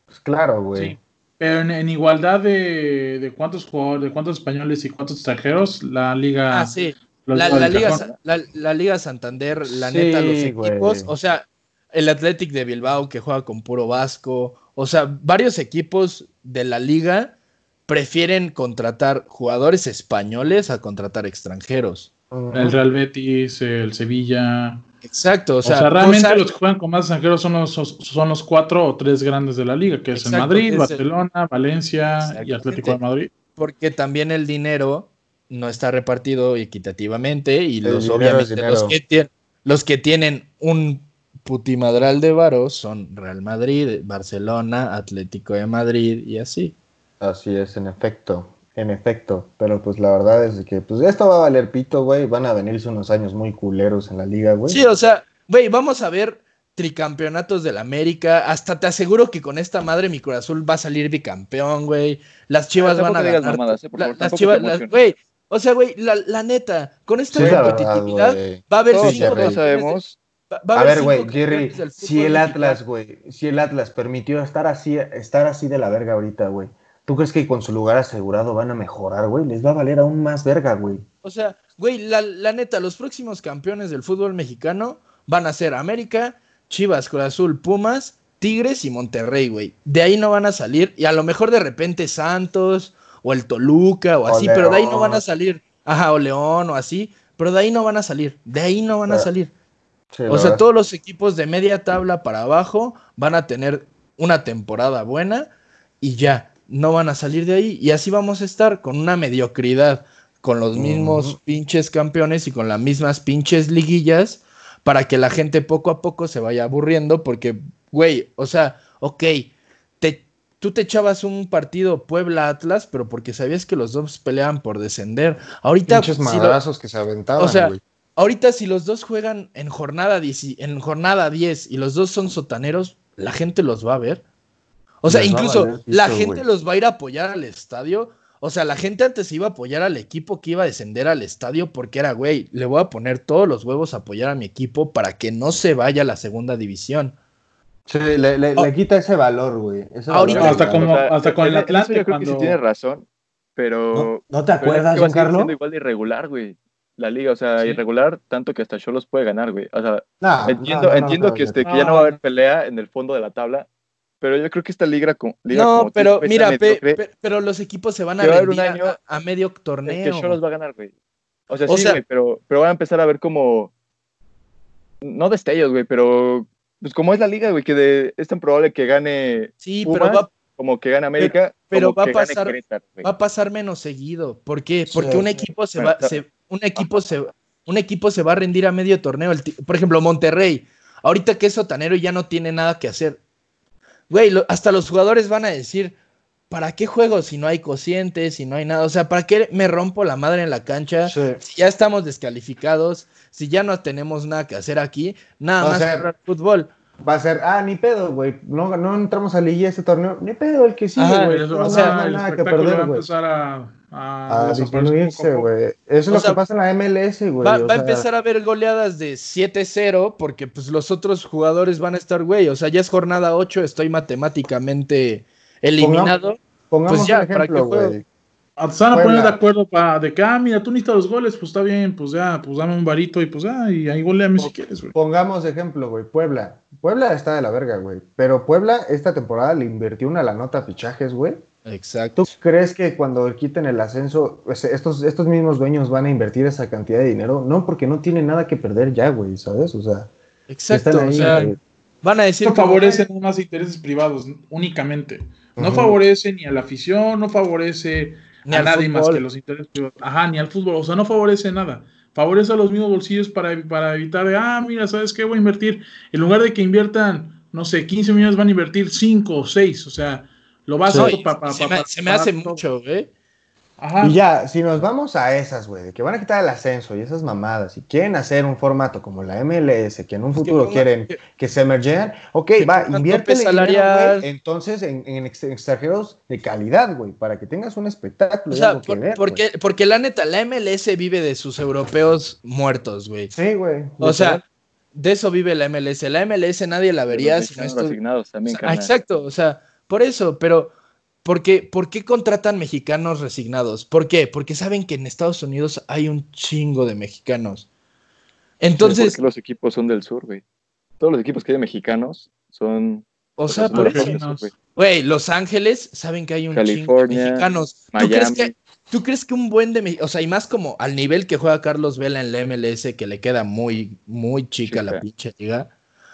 Pues claro, güey. Sí. Pero en, igualdad de, de, cuántos jugadores, de cuántos españoles y cuántos extranjeros, la liga. Ah, sí. La, liga, la, liga Santander, la neta, los equipos, o sea, el Athletic de Bilbao que juega con puro vasco, o sea, varios equipos de la liga prefieren contratar jugadores españoles a contratar extranjeros. El Real Betis, el Sevilla. Exacto, o sea, realmente los que juegan con más extranjeros son los, son los cuatro o tres grandes de la liga, que es el Madrid, Barcelona, Valencia y Atlético de Madrid. Porque también el dinero no está repartido equitativamente y los obviamente los que, tienen, los que tienen un putimadral de varos son Real Madrid, Barcelona, Atlético de Madrid y así. Así es, en efecto. En efecto, pero pues la verdad es que pues esto va a valer pito, güey. Van a venirse unos años muy culeros en la liga, güey. Sí, o sea, güey, vamos a ver tricampeonatos del América. Hasta te aseguro que con esta madre mi corazón va a salir bicampeón, güey. Las chivas van a ganar. Eh, las chivas, güey. O sea, güey, la, neta, con esta competitividad va a haber cinco. Sí, sabemos. a, ver, güey, Jerry, si el Atlas, güey, si el Atlas permitió estar así, estar así de la verga ahorita, güey ¿Tú crees que con su lugar asegurado van a mejorar, güey? Les va a valer aún más verga, güey. O sea, güey, la, neta, los próximos campeones del fútbol mexicano van a ser América, Chivas, Cruz Azul, Pumas, Tigres y Monterrey, güey. De ahí no van a salir. Y a lo mejor de repente Santos o el Toluca o así, pero de ahí no van a salir. Ajá, o León o así, pero de ahí no van a salir. De ahí no van a salir. o sea, todos los equipos de media tabla para abajo van a tener una temporada buena y ya no van a salir de ahí y así vamos a estar con una mediocridad, con los mismos pinches campeones y con las mismas pinches liguillas para que la gente poco a poco se vaya aburriendo porque, güey, o sea, ok, te, tú te echabas un partido Puebla-Atlas, pero porque sabías que los dos peleaban por descender. Ahorita... Pinches madrazos que se aventaban, o sea, Ahorita si los dos juegan en jornada, 10, en jornada 10 y los dos son sotaneros, la gente los va a ver. O sea, incluso la gente los va a ir a apoyar al estadio. O sea, la gente antes iba a apoyar al equipo que iba a descender al estadio porque era, güey, le voy a poner todos los huevos a apoyar a mi equipo para que no se vaya a la segunda división. Sí, le, oh. quita ese valor, güey. Ahorita, hasta, como, hasta con el Atlante. Yo creo que sí tiene razón, pero. ¿No, te acuerdas, Juan Carlos? igual de irregular, güey. La liga, o sea, irregular, tanto que hasta los puede ganar, güey. O sea, entiendo, entiendo que, este, que ya no va a haber pelea en el fondo de la tabla, pero yo creo que esta liga, liga no, pero mira, pero los equipos se van a rendir a, a, medio torneo. Que los va a ganar, güey. O sea, sí, güey, pero, pero van a empezar a ver como. No destellos, güey, pero. Pues como es la liga, güey, que de, es tan probable que gane. Sí, pero va. Como que gane América. Pero, va, a pasar, va a pasar menos seguido. ¿Por qué? Porque un equipo se va. un, equipo se, un equipo se va a rendir a medio torneo. por ejemplo, Monterrey. Ahorita que es sotanero y ya no tiene nada que hacer güey, hasta los jugadores van a decir, ¿para qué juego si no hay cocientes, si no hay nada? O sea, ¿para qué me rompo la madre en la cancha si ya estamos descalificados, si ya no tenemos nada que hacer aquí, nada más para fútbol? Va a ser, ah, ni pedo, güey, no, no entramos a liga este torneo, ni pedo, el que sigue, güey. o sea, no hay nada que perder, a, disminuirse, güey. Eso es lo que pasa en la MLS, güey. Va, a empezar a haber goleadas de 7-0 porque pues los otros jugadores van a estar, güey. O sea, ya es jornada 8, estoy matemáticamente eliminado. Pongamos, pues ya, un ejemplo, güey. Se van a poner de acuerdo para de que, ah, mira, tú necesitas los goles, pues está bien, pues ya, pues dame un varito y pues ya, y ahí goleame si quieres, güey. Pongamos ejemplo, güey, Puebla. Puebla está de la verga, güey. Pero Puebla esta temporada le invirtió una la nota fichajes, güey Exacto. ¿Tú crees que cuando quiten el ascenso, pues, estos, estos mismos dueños van a invertir esa cantidad de dinero? No, porque no tienen nada que perder ya, güey, ¿sabes? O sea, Exacto, o sea, van a decir... No favorecen unos intereses privados únicamente. No favorece ni a la afición, no favorece a nadie más que los intereses privados. Ajá, ni al fútbol, o sea, no favorece nada. Favorece a los mismos bolsillos para, para evitar de, ah, mira, ¿sabes qué? Voy a invertir. En lugar de que inviertan, no sé, 15 millones, van a invertir 5 o 6, o sea lo básico se, me, hace mucho, güey. Y ya, si nos vamos a esas, güey, de que van a quitar el ascenso y esas mamadas, y quieren hacer un formato como la MLS, que en un futuro quieren que, se emergen, ok, va, invierte salarial. entonces en, extranjeros de calidad, güey, para que tengas un espectáculo. O sea, porque, porque la neta, la MLS vive de sus europeos muertos, güey. Sí, güey. O sea, de eso vive la MLS. La MLS nadie la vería si no estos... también, ah, Exacto, o sea por eso, pero ¿por qué, ¿por qué contratan mexicanos resignados? ¿Por qué? Porque saben que en Estados Unidos hay un chingo de mexicanos. Entonces. los equipos son del sur, güey. Todos los equipos que hay de mexicanos son. O sea, por eso. Güey, Los Ángeles saben que hay un chingo de mexicanos. ¿Tú crees que, ¿Tú crees que un buen de O sea, y más como al nivel que juega Carlos Vela en la MLS, que le queda muy, muy chica, chica. la pinche liga.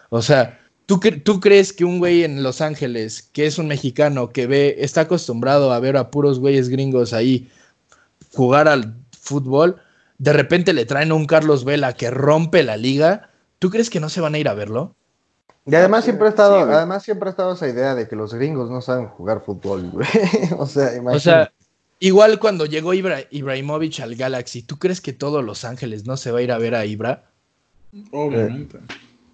O sea, ¿Tú, ¿Tú, crees que un güey en Los Ángeles, que es un mexicano, que ve, está acostumbrado a ver a puros güeyes gringos ahí jugar al fútbol, de repente le traen a un Carlos Vela que rompe la liga? ¿Tú crees que no se van a ir a verlo? Y además siempre ha estado, además siempre ha estado esa idea de que los gringos no saben jugar fútbol, güey. o sea, imagínate. O sea, igual cuando llegó Ibra, Ibrahimovic al Galaxy, ¿tú crees que todo Los Ángeles no se va a ir a ver a Ibra? Obviamente.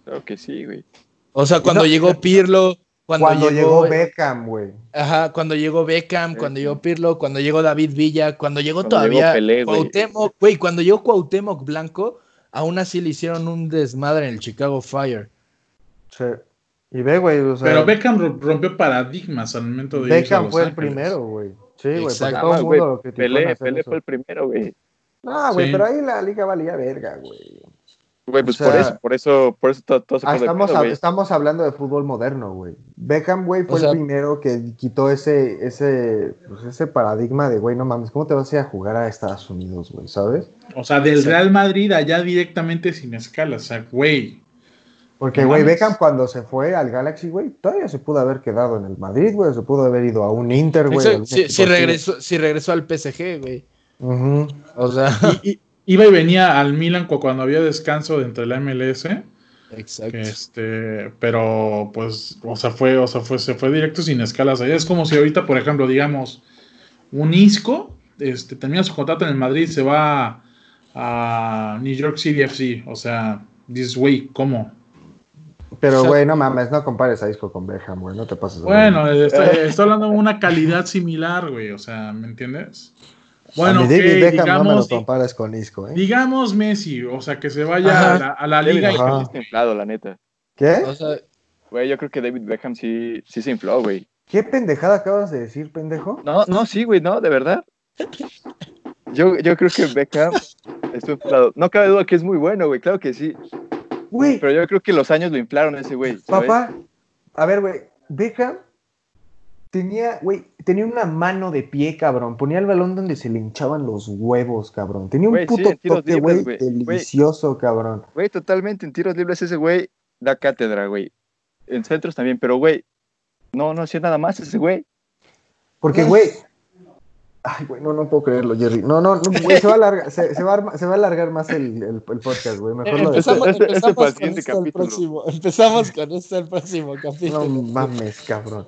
Creo que sí, güey. O sea, cuando llegó Pirlo, cuando, llegó, Beckham, güey. Ajá, cuando llegó Beckham, cuando llegó Pirlo, cuando llegó David Villa, cuando llegó todavía Cuauhtémoc, güey, cuando llegó Cuauhtémoc Blanco, aún así le hicieron un desmadre en el Chicago Fire. Sí. Y ve, güey, o sea, Pero Beckham rompió paradigmas al momento de Beckham fue el primero, güey. Sí, güey, todo el mundo lo Pelé, Pelé fue el primero, güey. No, güey, pero ahí la liga valía verga, güey. Güey, pues por eso, por eso, por eso todo, se ah, estamos, estamos hablando de fútbol moderno, güey. Beckham, güey, fue el primero que quitó ese, ese, pues ese paradigma de, güey, no mames, ¿cómo te vas a ir a jugar a Estados Unidos, güey? ¿Sabes? O sea, del Real Madrid allá directamente sin escala, o sea, güey. Porque, güey, Beckham cuando se fue al Galaxy, güey, todavía se pudo haber quedado en el Madrid, güey, se pudo haber ido a un Inter, güey. Si, regresó, si regresó al PSG, güey. O sea iba y venía al Milan cuando había descanso entre la MLS. Exacto. Este, pero pues, o sea, fue, o sea, fue, se fue directo sin escalas. Es como si ahorita, por ejemplo, digamos, un Isco, este, termina su contrato en el Madrid, se va a, New York City FC. O sea, dices, güey, ¿cómo? Pero, güey, no mames, no compares a Isco con Beckham, güey, no te pases. Bueno, estoy, estoy hablando de una calidad similar, güey, o sea, ¿me entiendes? Bueno, digamos, con Isco, ¿eh? digamos Messi, o sea, que se vaya a la, liga. y... está inflado, la neta. ¿Qué? O sea, güey, yo creo que David Beckham sí, sí se infló, güey. ¿Qué pendejada acabas de decir, pendejo? No, no, sí, güey, no, de verdad. Yo, yo creo que Beckham está inflado. No cabe duda que es muy bueno, güey, claro que sí. Güey. Pero yo creo que los años lo inflaron ese güey. Papá, a ver, güey, Beckham Tenía, güey, tenía una mano de pie, cabrón. Ponía el balón donde se le hinchaban los huevos, cabrón. Tenía un puto toque, güey, delicioso, cabrón. Güey, totalmente en tiros libres ese güey da cátedra, güey. En centros también, pero, güey, no, no hacía nada más ese güey. Porque, güey, Ay, güey, no, no puedo creerlo, Jerry. No, no, no güey, se va a alargar, se, se, va a, se va a alargar más el, el, el podcast, güey. Mejor lo empezamos, este, este empezamos con este capítulo. próximo. Empezamos con este el próximo capítulo. No mames, cabrón.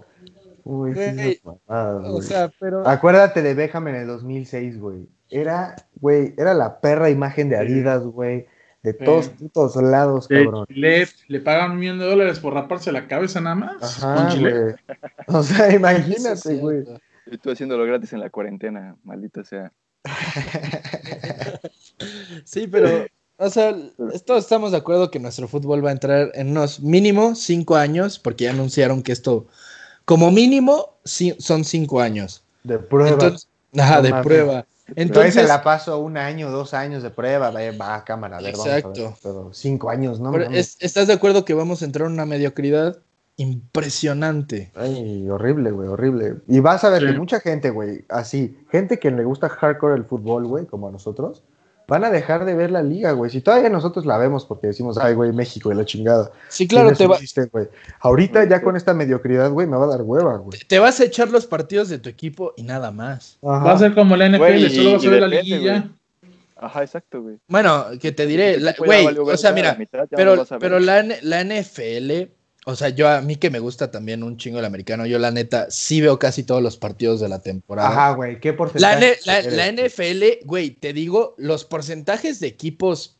Uy, sí, o sea, pero... Acuérdate de Beckham en el 2006, güey. Era, güey, era la perra imagen de Adidas, güey. De todos putos lados, cabrón. Le, le pagan un millón de dólares por raparse la cabeza nada más. Ajá, güey. O sea, imagínate, güey. Estoy haciéndolo gratis en la cuarentena, maldita sea. sí, pero, o sea, todos estamos de acuerdo que nuestro fútbol va a entrar en unos mínimo cinco años, porque ya anunciaron que esto, como mínimo, son cinco años. De prueba. ajá, de prueba. Entonces se la paso un año, dos años de prueba, va, a cámara, a ver, exacto. pero cinco años, ¿no? ¿Estás de acuerdo que vamos a entrar en una mediocridad impresionante? Ay, horrible, güey, horrible. Y vas a ver que mucha gente, güey, así, gente que le gusta hardcore el fútbol, güey, como a nosotros, van a dejar de ver la liga, güey. Si todavía nosotros la vemos porque decimos, ay, güey, México y la chingada. Sí, claro, te va. Ahorita ya con esta mediocridad, güey, me va a dar hueva, güey. Te vas a echar los partidos de tu equipo y nada más. Va a ser como la NFL, solo vas a ver la liguilla. Ajá, exacto, güey. Bueno, que te diré, güey, o sea, mira, pero, pero la, la NFL o sea, yo a mí que me gusta también un chingo el americano, yo la neta sí veo casi todos los partidos de la temporada. Ajá, güey, ¿qué porcentaje? La, la, NFL, güey, te digo, los porcentajes de equipos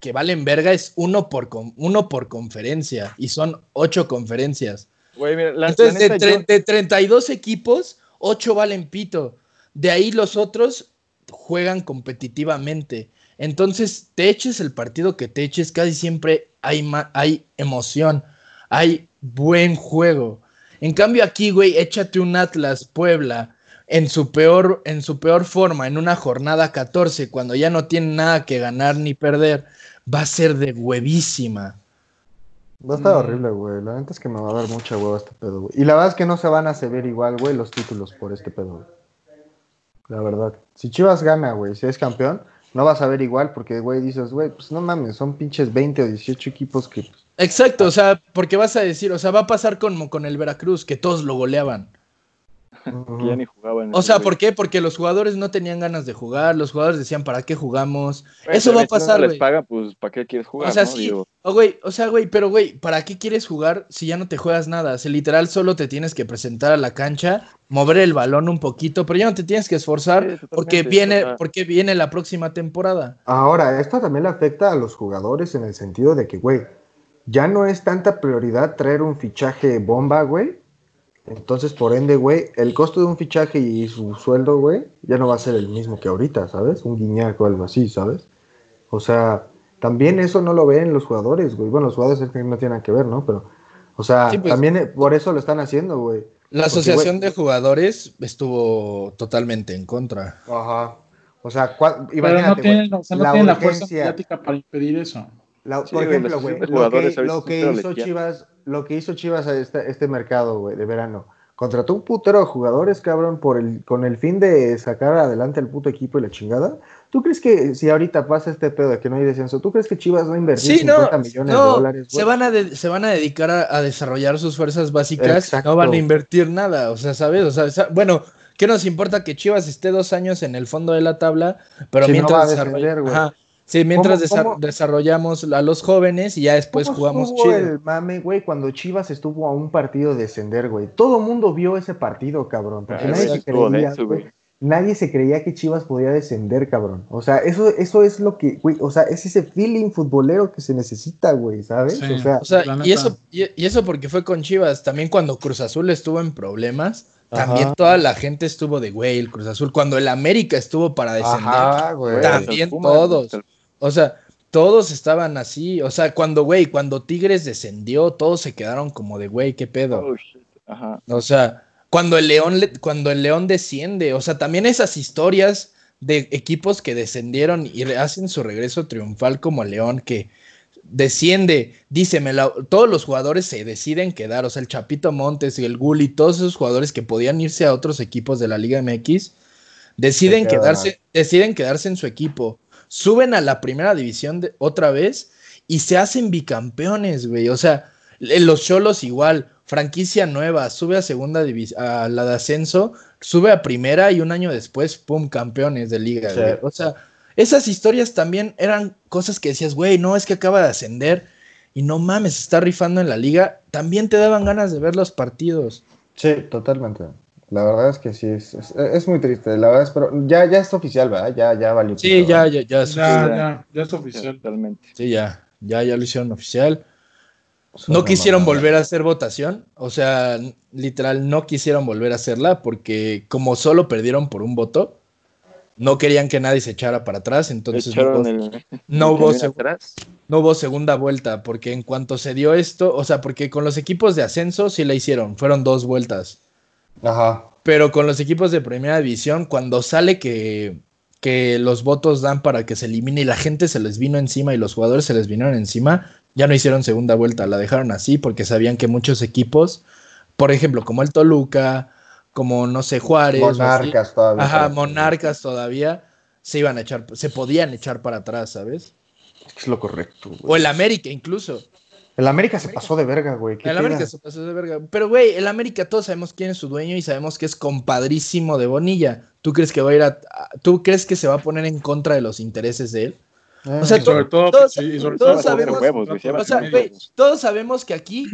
que valen verga es uno por, uno por conferencia y son ocho conferencias. Güey, mira, la, Entonces, de, de 32 equipos, ocho valen pito. De ahí los otros juegan competitivamente. Entonces, te eches el partido que te eches, casi siempre hay, hay emoción hay buen juego. En cambio aquí, güey, échate un Atlas Puebla en su peor en su peor forma en una jornada 14 cuando ya no tiene nada que ganar ni perder, va a ser de huevísima. Va a estar mm. horrible, güey. La neta es que me va a dar mucha hueva este pedo, güey. Y la verdad es que no se van a hacer igual, güey, los títulos por este pedo, güey. La verdad. Si Chivas gana, güey, si es campeón, no vas a ver igual porque, güey, dices, güey, pues no mames, son pinches 20 o 18 equipos que pues, Exacto, o sea, porque vas a decir, o sea, va a pasar como con el Veracruz, que todos lo goleaban. ya ni jugaban. O sea, ¿por qué? Porque los jugadores no tenían ganas de jugar, los jugadores decían, ¿para qué jugamos? Eso va a pasar, güey. les paga, pues, ¿para qué quieres jugar? O sea, sí, o, güey, o sea, güey, pero, güey, ¿para qué quieres jugar si ya no te juegas nada? O literal, solo te tienes que presentar a la cancha, mover el balón un poquito, pero ya no te tienes que esforzar porque viene, porque viene la próxima temporada. Ahora, esto también le afecta a los jugadores en el sentido de que, güey, ya no es tanta prioridad traer un fichaje bomba, güey. Entonces, por ende, güey, el costo de un fichaje y su sueldo, güey, ya no va a ser el mismo que ahorita, ¿sabes? Un guiñaco o algo así, ¿sabes? O sea, también eso no lo ven los jugadores, güey. Bueno, los jugadores es que no tienen que ver, ¿no? Pero, o sea, pues, también eh, por eso lo están haciendo, güey. La asociación de jugadores estuvo totalmente en contra. Ajá. O sea, imagínate, no tienen, no la fuerza mediática para impedir eso por ejemplo, güey, lo, que, lo que hizo Chivas, lo que hizo Chivas a este, este mercado, güey, de verano, contrató un putero de jugadores, cabrón, por el, con el fin de sacar adelante al puto equipo y la chingada. ¿Tú crees que si ahorita pasa este pedo de que no hay descenso, ¿tú crees que Chivas va a invertir 50 millones de dólares? Se van, a se van a dedicar a, desarrollar sus fuerzas básicas, no van a invertir nada, o sea, ¿sabes? O sea, bueno, ¿qué nos importa que Chivas esté dos años en el fondo de la tabla? Pero mientras no Sí, mientras desarrollamos a los jóvenes y ya después jugamos chido. el mame, güey, cuando Chivas estuvo a un partido de descender, güey. Todo el mundo vio ese partido, cabrón. Porque nadie, se creía, nadie se creía que Chivas podía descender, cabrón. O sea, eso, eso es lo que, güey, o sea, es ese feeling futbolero que se necesita, güey, ¿sabes? o sea, y, eso, y, eso porque fue con Chivas. También cuando Cruz Azul estuvo en problemas, también toda la gente estuvo de, güey, el Cruz Azul. Cuando el América estuvo para descender, también todos. O sea, todos estaban así. O sea, cuando, güey, cuando Tigres descendió, todos se quedaron como de, güey, ¿qué pedo? Oh, o sea, cuando el León, cuando el León desciende, o sea, también esas historias de equipos que descendieron y hacen su regreso triunfal como el León, que desciende, díceme, todos los jugadores se deciden quedar, o sea, el Chapito Montes y el Gulli, todos esos jugadores que podían irse a otros equipos de la Liga MX, deciden quedarse, deciden quedarse en su equipo suben a la primera división de, otra vez y se hacen bicampeones, güey. O sea, los Cholos igual, franquicia nueva, sube a segunda división, a la de ascenso, sube a primera y un año después, pum, campeones de liga. O sea, esas historias también eran cosas que decías, güey, no, es que acaba de ascender y no mames, está rifando en la liga. También te daban ganas de ver los partidos. Sí, totalmente. La verdad es que sí, es, es, muy triste. La verdad es, pero ya, ya es oficial, ¿verdad? Ya, ya valió. Sí, ya, ya, ya, es ya, ya, ya, es oficial. Totalmente. Sí, ya, ya, ya lo hicieron oficial. No quisieron volver a hacer votación, o sea, literal, no quisieron volver a hacerla porque como solo perdieron por un voto, no querían que nadie se echara para atrás, entonces no, hubo, no hubo segunda vuelta, porque en cuanto se dio esto, o sea, porque con los equipos de ascenso sí la hicieron, fueron dos vueltas. Ajá. Pero con los equipos de primera división, cuando sale que, que los votos dan para que se elimine y la gente se les vino encima y los jugadores se les vinieron encima, ya no hicieron segunda vuelta, la dejaron así porque sabían que muchos equipos, por ejemplo, como el Toluca, como no sé, Juárez. Monarcas todavía. Ajá, Monarcas todavía se iban a echar, se podían echar para atrás, ¿sabes? Es lo correcto. O el América incluso. El América se pasó de verga, güey. El América se pasó de verga. Pero, güey, el América todos sabemos quién es su dueño y sabemos que es compadrísimo de Bonilla. ¿Tú crees que va a ir a, ¿Tú crees que se va a poner en contra de los intereses de él? O sea, sobre todo, todos, sabemos, todos sabemos que aquí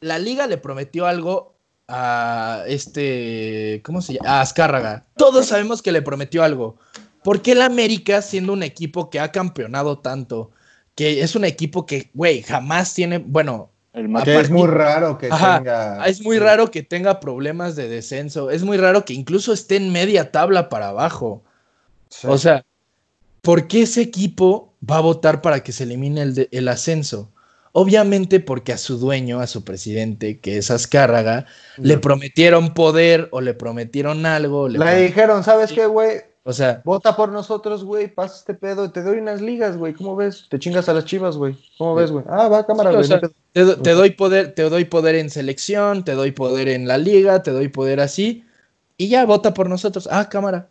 la liga le prometió algo a este, ¿cómo se llama? A Azcárraga. Todos sabemos que le prometió algo. ¿Por qué el América, siendo un equipo que ha campeonado tanto, que es un equipo que, güey, jamás tiene, bueno... El es muy raro que tenga... Es muy raro que tenga problemas de descenso. Es muy raro que incluso esté en media tabla para abajo. O sea, ¿por qué ese equipo va a votar para que se elimine el, el ascenso? Obviamente porque a su dueño, a su presidente, que es Azcárraga, le prometieron poder o le prometieron algo. Le, dijeron, ¿sabes qué, güey? O sea, vota por nosotros, güey, pasa este pedo, te doy unas ligas, güey, ¿cómo ves? Te chingas a las chivas, güey. ¿Cómo ves, güey? Ah, va, cámara, güey. te, doy poder, te doy poder en selección, te doy poder en la liga, te doy poder así, y ya vota por nosotros. Ah, cámara.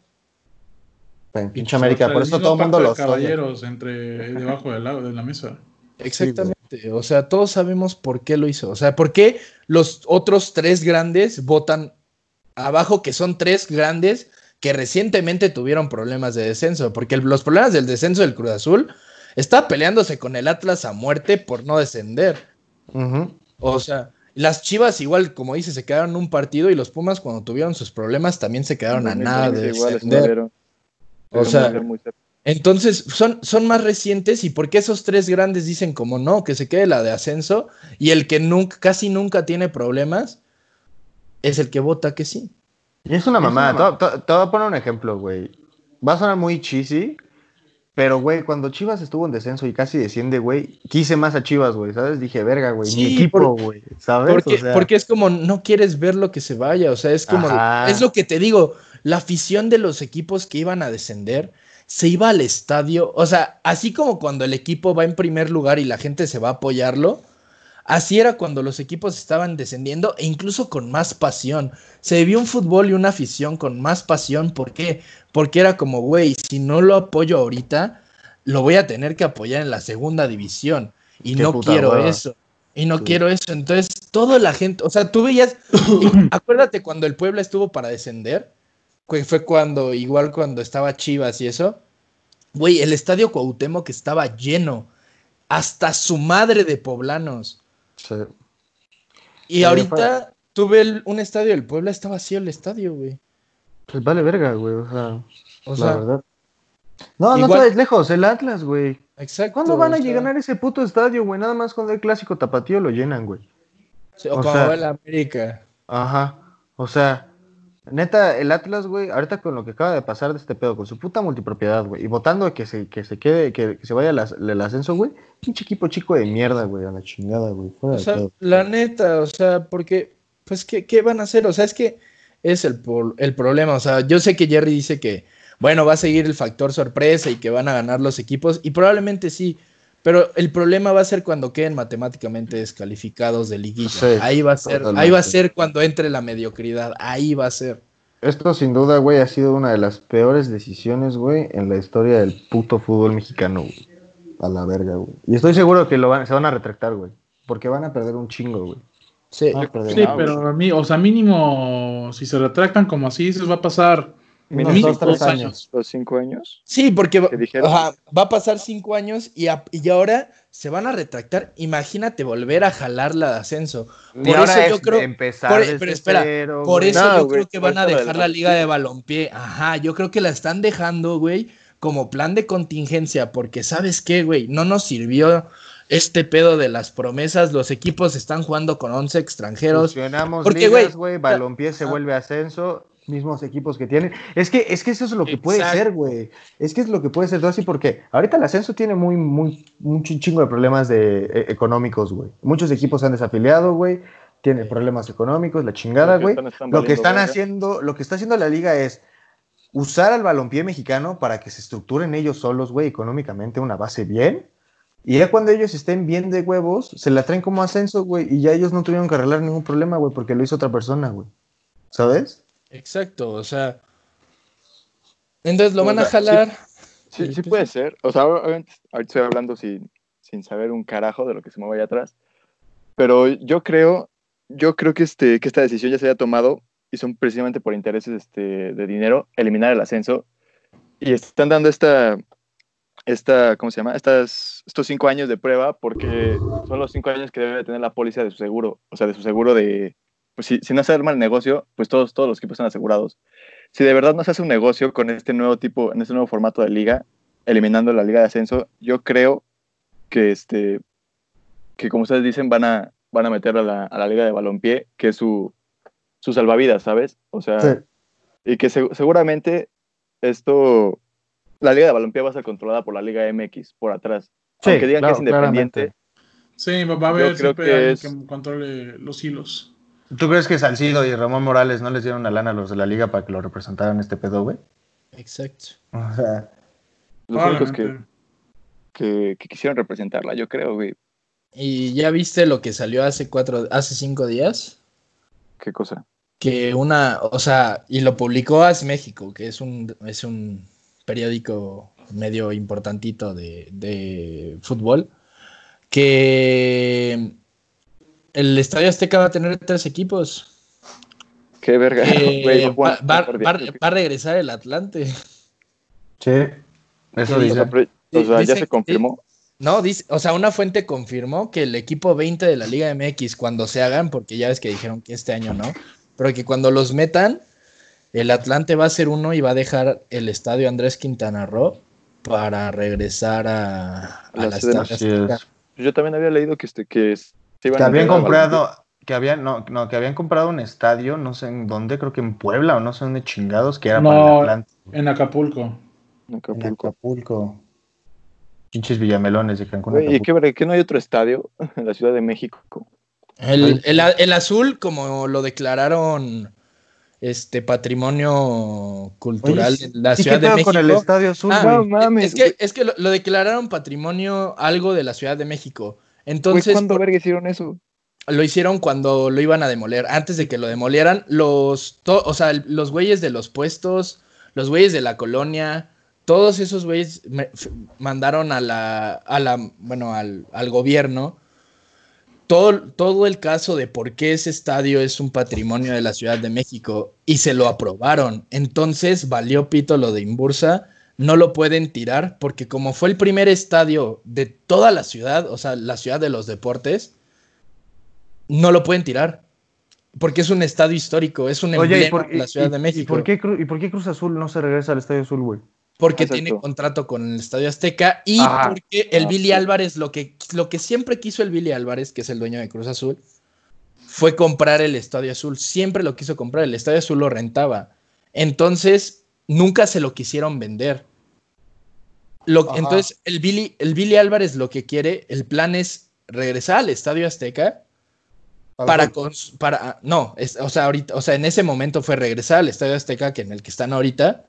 Pinche América, por eso todo el mundo lo caballeros entre debajo de la, de la mesa. Exactamente, o sea, todos sabemos por qué lo hizo, o sea, por qué los otros tres grandes votan abajo, que son tres grandes que recientemente tuvieron problemas de descenso, porque los problemas del descenso del Cruz Azul está peleándose con el Atlas a muerte por no descender. O sea, las Chivas igual, como dice, se quedaron en un partido y los Pumas cuando tuvieron sus problemas también se quedaron a nada de descender. O sea, entonces, son, son más recientes y porque esos tres grandes dicen como no, que se quede la de ascenso y el que nunca, casi nunca tiene problemas es el que vota que sí. Y es una mamada. Te, voy a poner un ejemplo, güey. Va a sonar muy cheesy, pero, güey, cuando Chivas estuvo en descenso y casi desciende, güey, quise más a Chivas, güey, ¿sabes? Dije, verga, güey, mi equipo, güey, ¿sabes? Porque, porque es como, no quieres ver lo que se vaya, o sea, es como, es lo que te digo, la afición de los equipos que iban a descender se iba al estadio, o sea, así como cuando el equipo va en primer lugar y la gente se va a apoyarlo, así era cuando los equipos estaban descendiendo e incluso con más pasión. Se vio un fútbol y una afición con más pasión, ¿por qué? Porque era como, güey, si no lo apoyo ahorita, lo voy a tener que apoyar en la segunda división y no quiero eso. Y no quiero eso. Entonces, toda la gente, o sea, tú veías, acuérdate cuando el Puebla estuvo para descender, fue cuando, igual cuando estaba Chivas y eso, güey, el estadio Cuauhtémoc estaba lleno, hasta su madre de poblanos. Sí. Y ahorita tuve un estadio del Puebla, está vacío el estadio, güey. Pues vale verga, güey, o sea, o la verdad. No, no sabes lejos, el Atlas, güey. Exacto. ¿Cuándo van a llegar a ese puto estadio, güey? Nada más cuando el clásico tapatío lo llenan, güey. o, o como el América. Ajá. O sea, Neta, el Atlas, güey, ahorita con lo que acaba de pasar de este pedo, con su puta multipropiedad, güey, y votando que se, que se quede, que, se vaya el ascenso, güey, pinche equipo chico de mierda, güey, a la chingada, güey. O sea, la neta, o sea, porque, pues, ¿qué, ¿qué, van a hacer? O sea, es que es el, el problema, o sea, yo sé que Jerry dice que, bueno, va a seguir el factor sorpresa y que van a ganar los equipos, y probablemente sí, pero el problema va a ser cuando queden matemáticamente descalificados de liguilla. ahí va a ser, ahí va a ser cuando entre la mediocridad. Ahí va a ser. Esto sin duda, güey, ha sido una de las peores decisiones, güey, en la historia del puto fútbol mexicano, güey. A la verga, güey. Y estoy seguro que lo van, se van a retractar, güey. Porque van a perder un chingo, güey. Sí, sí pero a mí, o sea, mínimo, si se retractan como así, se va a pasar Mínimo dos, años. ¿Los cinco años? Sí, porque va a pasar cinco años y, y, ahora se van a retractar. Imagínate volver a jalar la de ascenso. Por eso yo creo. Empezar pero espera, por eso yo creo que van a dejar la liga de balompié. Ajá, yo creo que la están dejando, güey, como plan de contingencia. Porque, ¿sabes qué, güey? No nos sirvió este pedo de las promesas, los equipos están jugando con 11 extranjeros. Porque, güey, balompié se ah. vuelve ascenso, mismos equipos que tienen. Es que, es que eso es lo que puede ser, güey. Es que es lo que puede ser, así porque ahorita el ascenso tiene muy, muy, un chin- chingo de problemas de, eh, económicos, güey. Muchos equipos se han desafiliado, güey. Tienen problemas económicos, la chingada, güey. Lo que están haciendo, lo que está haciendo la liga es usar al balompié mexicano para que se estructuren ellos solos, güey, económicamente una base bien. Y ya cuando ellos estén bien de huevos, se la traen como ascenso, güey, y ya ellos no tuvieron que arreglar ningún problema, güey, porque lo hizo otra persona, güey. ¿Sabes? Exacto, o sea. Entonces lo van a sí. jalar. Sí, sí pues, puede ser. O sea, obviamente, ahorita estoy hablando sin, sin saber un carajo de lo que se mueve allá atrás. Pero yo creo, yo creo que, este, que esta decisión ya se haya tomado y son precisamente por intereses este, de dinero, eliminar el ascenso. Y están dando esta, esta ¿cómo se llama? Estas, estos cinco años de prueba porque son los cinco años que debe tener la póliza de su seguro. O sea, de su seguro de, pues si, si no se arma el negocio, pues todos, todos los equipos están asegurados. Si de verdad no se hace un negocio con este nuevo tipo, en este nuevo formato de liga, eliminando la liga de ascenso, yo creo que este que como ustedes dicen van a van a meter a la, a la liga de balompié, que es su, su salvavidas, ¿sabes? O sea, Sí. y que se- seguramente esto la liga de balompié va a ser controlada por la liga MX por atrás. Sí, Aunque digan claro, que es independiente, claramente. Sí, va a haber creo siempre que alguien es- que controle los hilos. ¿Tú crees que Salcido y Ramón Morales no les dieron una lana a los de la liga para que lo representaran este pedo, güey? Exacto. O sea, los únicos que, que, que quisieron representarla, yo creo, güey. ¿Y ya viste lo que salió hace cuatro, hace cinco días? ¿Qué cosa? Que una, o sea, y lo publicó As México, que es un, es un periódico medio importantito de, de fútbol, que el Estadio Azteca va a tener tres equipos. Qué verga. no va, a regresar el Atlante. sí. Eso dice. o sea, Dice ya se confirmó. No, dice, o sea, una fuente confirmó que el equipo 20 de la Liga MX, cuando se hagan, porque ya ves que dijeron que este año no, pero que cuando los metan, el Atlante va a ser uno y va a dejar el estadio Andrés Quintana Roo para regresar a, a La la sede Estadio Así Azteca. es. Yo también había leído que, este, que Que a habían comprado, que habían, no, no, que habían comprado un estadio, no sé en dónde, creo que en Puebla o no sé dónde chingados, que era para el Atlante. En Acapulco. En En Acapulco. Acapulco. Pinches villamelones de Cancún. Güey, ¿Y Acapulco. qué no hay otro estadio en la Ciudad de México? El, el el azul, como lo declararon este patrimonio cultural Oye, de la ¿y qué Ciudad de México. con el estadio azul, Ah, no mames, es que, es que lo, lo declararon patrimonio algo de la Ciudad de México. Entonces, ¿cuándo verga hicieron eso? lo hicieron cuando lo iban a demoler. Antes de que lo demolieran, los, to- o sea, los güeyes de los puestos, los güeyes de la colonia, todos esos güeyes me- mandaron a la, a la, bueno, al, al gobierno todo, todo el caso de por qué ese estadio es un patrimonio de la Ciudad de México y se lo aprobaron. Entonces valió pito lo de Imbursa, no lo pueden tirar porque como fue el primer estadio de toda la ciudad, o sea, la ciudad de los deportes, no lo pueden tirar. Porque es un estadio histórico, es un Oye, ¿y emblema por, de la y- Ciudad y- de ¿y México. por, qué, ¿y por qué Cruz Azul no se regresa al estadio azul, güey? Porque Exacto. tiene contrato con el Estadio Azteca y Ajá. porque el Ah, Billy sí. Álvarez, lo que, lo que siempre quiso el Billy Álvarez, que es el dueño de Cruz Azul, fue comprar el Estadio Azul. Siempre lo quiso comprar, el Estadio Azul lo rentaba. Entonces, nunca se lo quisieron vender. Lo- entonces, el Billy, el Billy Álvarez lo que quiere, el plan es regresar al Estadio Azteca para, cons- para no, es- o sea, ahorita, o sea, en ese momento fue regresar al Estadio Azteca, que en el que están ahorita,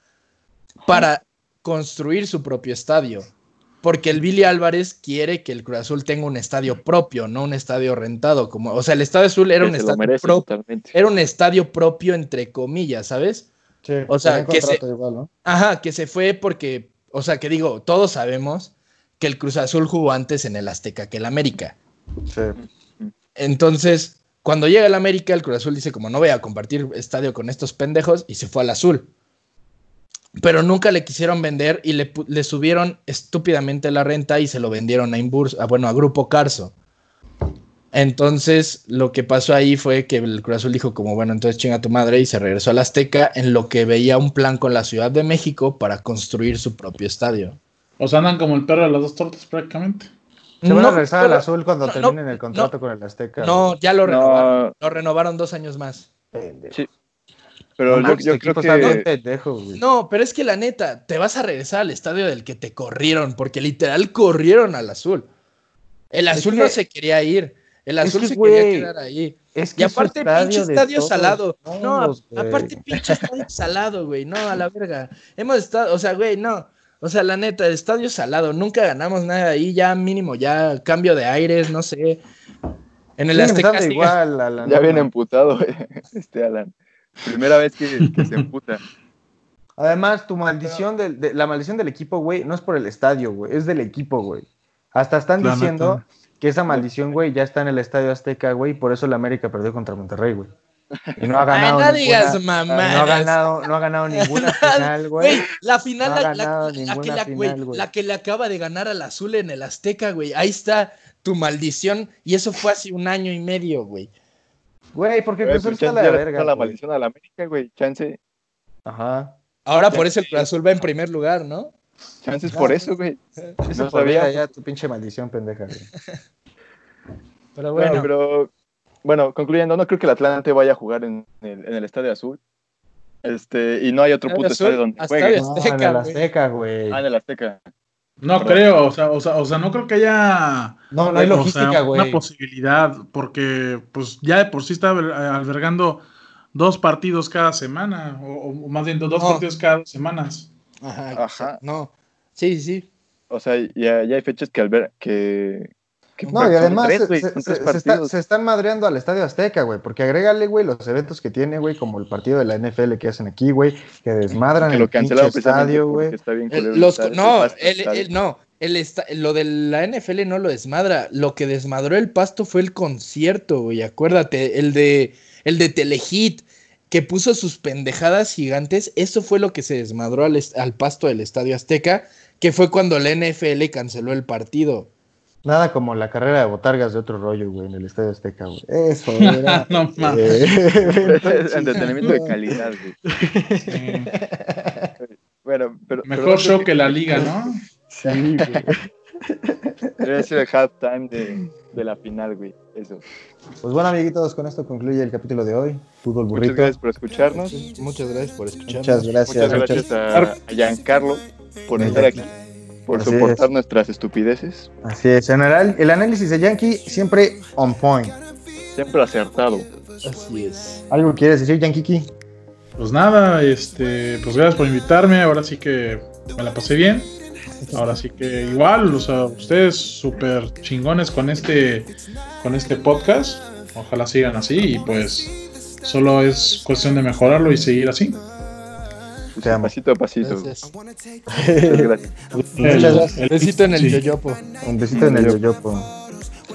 para construir su propio estadio. Porque el Billy Álvarez quiere que el Cruz Azul tenga un estadio propio, no un estadio rentado. Como, o sea, el Estadio Azul era un estadio merece. Era un estadio propio, entre comillas, ¿sabes? Sí, o sea, que se- igual, ¿no? Ajá, que se fue porque, o sea, que digo, todos sabemos que el Cruz Azul jugó antes en el Azteca que el América. Sí. Entonces, cuando llega el América, el Cruz Azul dice como no voy a compartir estadio con estos pendejos y se fue al azul. Pero nunca le quisieron vender y le, subieron estúpidamente la renta y se lo vendieron a Inburs, a, bueno, a Grupo Carso. Entonces, lo que pasó ahí fue que el Cruz Azul dijo como, bueno, entonces chinga tu madre y se regresó al Azteca en lo que veía un plan con la Ciudad de México para construir su propio estadio. O sea, andan como el perro de las dos tortas prácticamente. Se van a regresar al azul cuando no, terminen el contrato con el Azteca. No, ya lo No. renovaron. Lo renovaron dos años más. Sí. Pero No yo, este creo que. pendejo, güey. No, pero es que la neta, te vas a regresar al estadio del que te corrieron, porque literal corrieron al azul. El Es azul que- no se quería ir. El es azul que, se quería güey, quedar ahí. Es Y es su aparte, pinche estadio todos salado. No, aparte, pinche estadio salado, güey. No, a la verga. Hemos estado, o sea, güey, no. O sea, la neta, el estadio salado. Nunca ganamos nada ahí. Ya mínimo, ya cambio de aires, no sé. En el Siguen Azteca igual Ya viene emputado, este Alan. Primera vez que, que se emputa. Además, tu maldición, del- de, la maldición del equipo, güey, no es por el estadio, güey, es del equipo, güey. Hasta están La diciendo neta. Que esa maldición, güey, ya está en el Estadio Azteca, güey, y por eso la América perdió contra Monterrey, güey. Y no ha Ay, ganado no ninguna- digas no ha ganado, no ha ganado ninguna final, güey. Güey, la final, No la, la- que la- final, la que le acaba de ganar al azul en el Azteca, güey. Ahí está tu maldición. Y eso fue hace un año y medio, güey. Güey, porque Cruz pues Azul está la verga, la maldición a la América, güey. Chance, Ajá. Ahora por eso el Cruz Azul va en primer lugar, ¿no? Chance es por eso, güey. Eso No sabía. ya tu pinche maldición, pendeja, güey. Pero Bueno, bueno, pero bueno, concluyendo, no creo que el Atlante vaya a jugar en el, en el Estadio Azul. Este, y no hay otro puto Azul, estadio donde juegue. Azul. No, Azteca, en el güey. Azteca, güey. Ah, en el Azteca. No Perdón. creo, o sea, o, sea, o sea, no creo que haya No, no hay o sea, logística, güey. una posibilidad, porque pues ya de por sí está alber- albergando dos partidos cada semana, o, o más bien dos No. partidos cada dos semanas. Ajá, Ajá. No. Sí, sí, sí. O sea, ya, ya hay fechas que alber que, que No, y además tres, se, güey, se- se- está- se están madreando al Estadio Azteca, güey, porque agrégale, güey, los eventos que tiene, güey, como el partido de la NFL que hacen aquí, güey, que desmadran que el cancelaron estadio, güey. está bien El- culero el los, estadio, no, el el, no, el esta- lo de la NFL no lo desmadra. Lo que desmadró el pasto fue el concierto, güey. Acuérdate, el de, el de Telehit, que puso sus pendejadas gigantes. Eso fue lo que se desmadró al, al pasto del Estadio Azteca, que fue cuando la NFL canceló el partido. Nada como la carrera de botargas de otro rollo, güey, en el Estadio Azteca, güey. Eso era. no mames. eh, entretenimiento de calidad, güey. Sí. Bueno, pero Mejor pero show que la liga, ¿no? Sí, güey. Debe ser el halftime de, de la final, güey. Eso. Pues bueno, amiguitos, con esto concluye el capítulo de hoy. Fútbol Muchas burrito. gracias por escucharnos. Muchas gracias por escucharnos. Muchas gracias. Muchas gracias a, a Giancarlo por estar aquí, por Así soportar es. nuestras estupideces. Así es, en general, el análisis de Yankee siempre on point. Siempre acertado. Así es. ¿Algo quieres decir, Yankee? Pues nada, este, pues gracias por invitarme. Ahora sí que me la pasé bien. Ahora sí que igual, o sea, ustedes súper chingones con este, con este podcast. Ojalá sigan así y pues solo es cuestión de mejorarlo y seguir así. Te amo. Pasito a pasito. Gracias. Muchas gracias. Muchas gracias. el- Besito en el sí. yoyopo. Un besito en el yoyopo.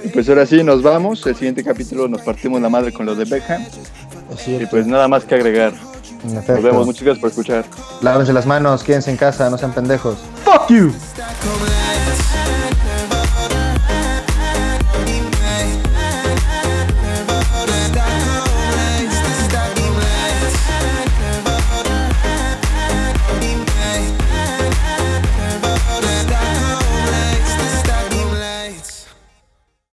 Y pues ahora sí, nos vamos. El siguiente capítulo nos partimos la madre con lo de Beckham. Y es. pues nada más que agregar. Nos vemos. Muchas gracias por escuchar. Lávense las manos, quédense en casa, no sean pendejos. Fuck you.